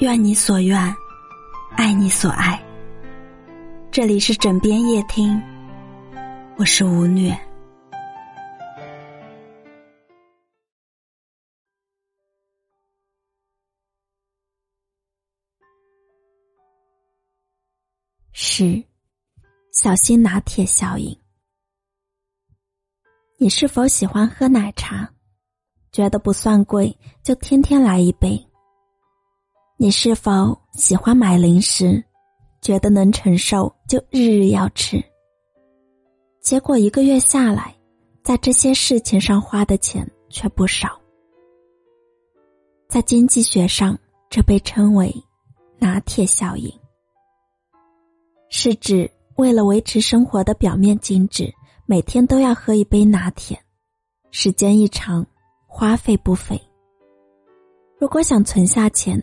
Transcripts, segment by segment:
愿你所愿，爱你所爱。这里是枕边夜听，我是吴虐。十，小心拿铁效应。你是否喜欢喝奶茶？觉得不算贵，就天天来一杯。你是否喜欢买零食？觉得能承受，就日日要吃。结果一个月下来，在这些事情上花的钱却不少。在经济学上，这被称为“拿铁效应”，是指为了维持生活的表面精致，每天都要喝一杯拿铁，时间一长，花费不菲。如果想存下钱，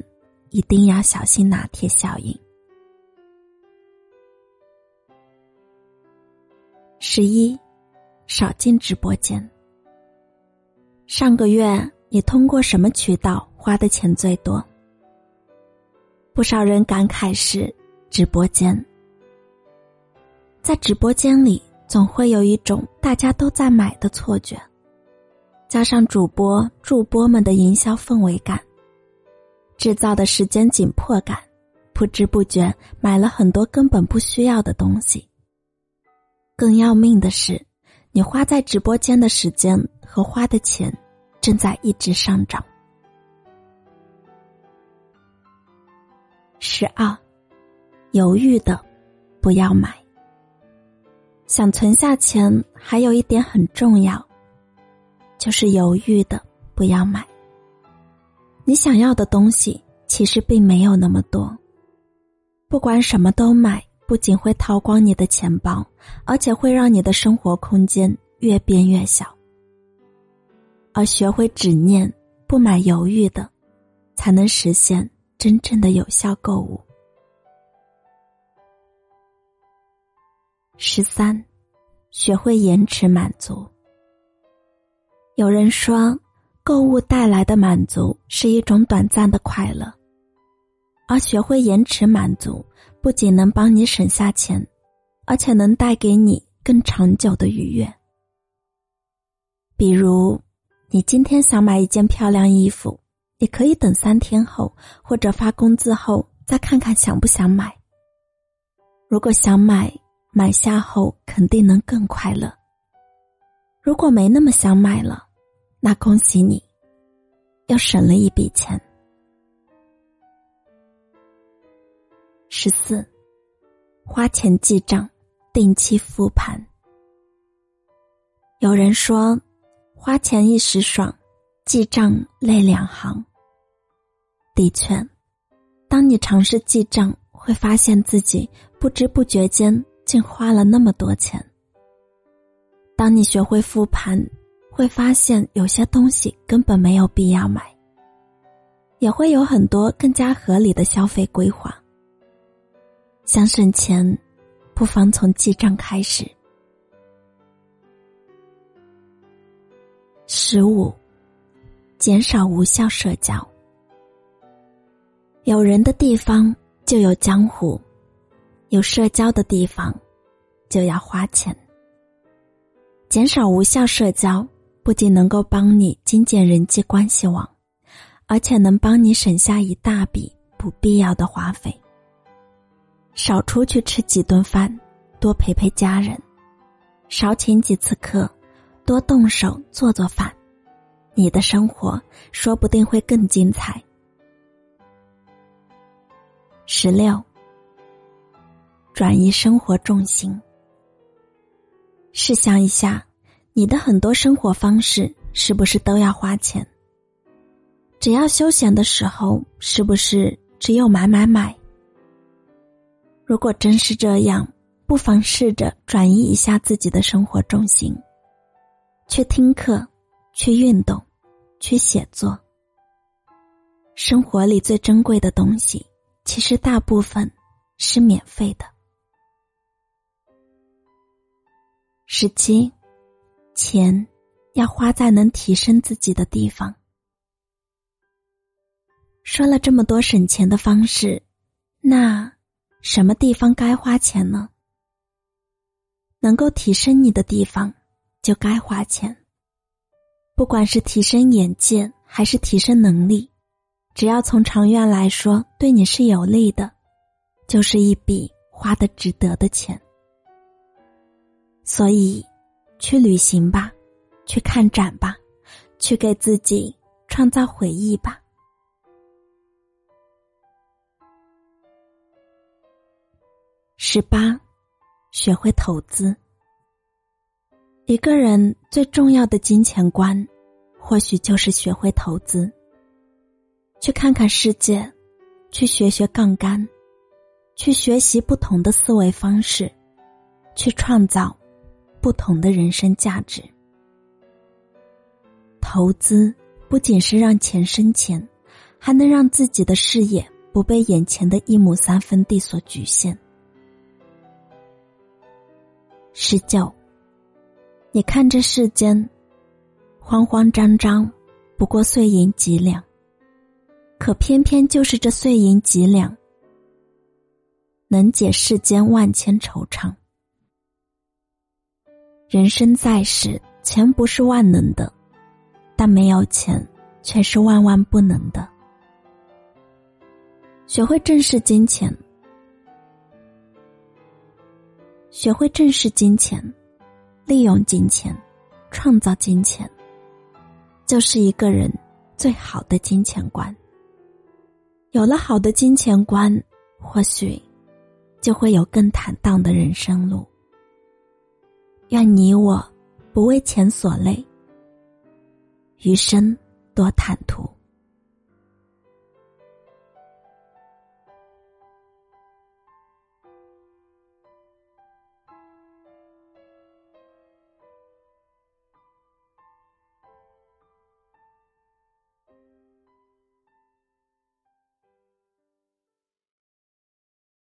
一定要小心拿铁效应。十一，少进直播间。上个月你通过什么渠道花的钱最多？不少人感慨是直播间。在直播间里，总会有一种大家都在买的错觉，加上主播、助播们的营销氛围感。制造的时间紧迫感，不知不觉买了很多根本不需要的东西。更要命的是，你花在直播间的时间和花的钱，正在一直上涨。十二，犹豫的不要买。想存下钱，还有一点很重要，就是犹豫的不要买。你想要的东西其实并没有那么多。不管什么都买，不仅会掏光你的钱包，而且会让你的生活空间越变越小。而学会执念、不买犹豫的，才能实现真正的有效购物。十三，学会延迟满足。有人说。购物带来的满足是一种短暂的快乐，而学会延迟满足，不仅能帮你省下钱，而且能带给你更长久的愉悦。比如，你今天想买一件漂亮衣服，你可以等三天后或者发工资后再看看想不想买。如果想买，买下后肯定能更快乐。如果没那么想买了。那恭喜你，又省了一笔钱。十四，花钱记账，定期复盘。有人说，花钱一时爽，记账泪两行。的确，当你尝试记账，会发现自己不知不觉间竟花了那么多钱。当你学会复盘。会发现有些东西根本没有必要买，也会有很多更加合理的消费规划。想省钱，不妨从记账开始。十五，减少无效社交。有人的地方就有江湖，有社交的地方就要花钱。减少无效社交。不仅能够帮你精简人际关系网，而且能帮你省下一大笔不必要的花费。少出去吃几顿饭，多陪陪家人；少请几次客，多动手做做饭，你的生活说不定会更精彩。十六，转移生活重心。试想一下。你的很多生活方式是不是都要花钱？只要休闲的时候，是不是只有买买买？如果真是这样，不妨试着转移一下自己的生活重心，去听课，去运动，去写作。生活里最珍贵的东西，其实大部分是免费的。十七。钱要花在能提升自己的地方。说了这么多省钱的方式，那什么地方该花钱呢？能够提升你的地方，就该花钱。不管是提升眼界还是提升能力，只要从长远来说对你是有利的，就是一笔花的值得的钱。所以，去旅行吧，去看展吧，去给自己创造回忆吧。十八，学会投资。一个人最重要的金钱观，或许就是学会投资。去看看世界，去学学杠杆，去学习不同的思维方式，去创造不同的人生价值。投资不仅是让钱生钱，还能让自己的事业不被眼前的一亩三分地所局限。十九。你看这世间，慌慌张张，不过碎银几两。可偏偏就是这碎银几两，能解世间万千惆怅。人生在世，钱不是万能的，但没有钱却是万万不能的。学会正视金钱，学会正视金钱。利用金钱，创造金钱，就是一个人最好的金钱观。有了好的金钱观，或许就会有更坦荡的人生路。愿你我不为钱所累，余生多坦途。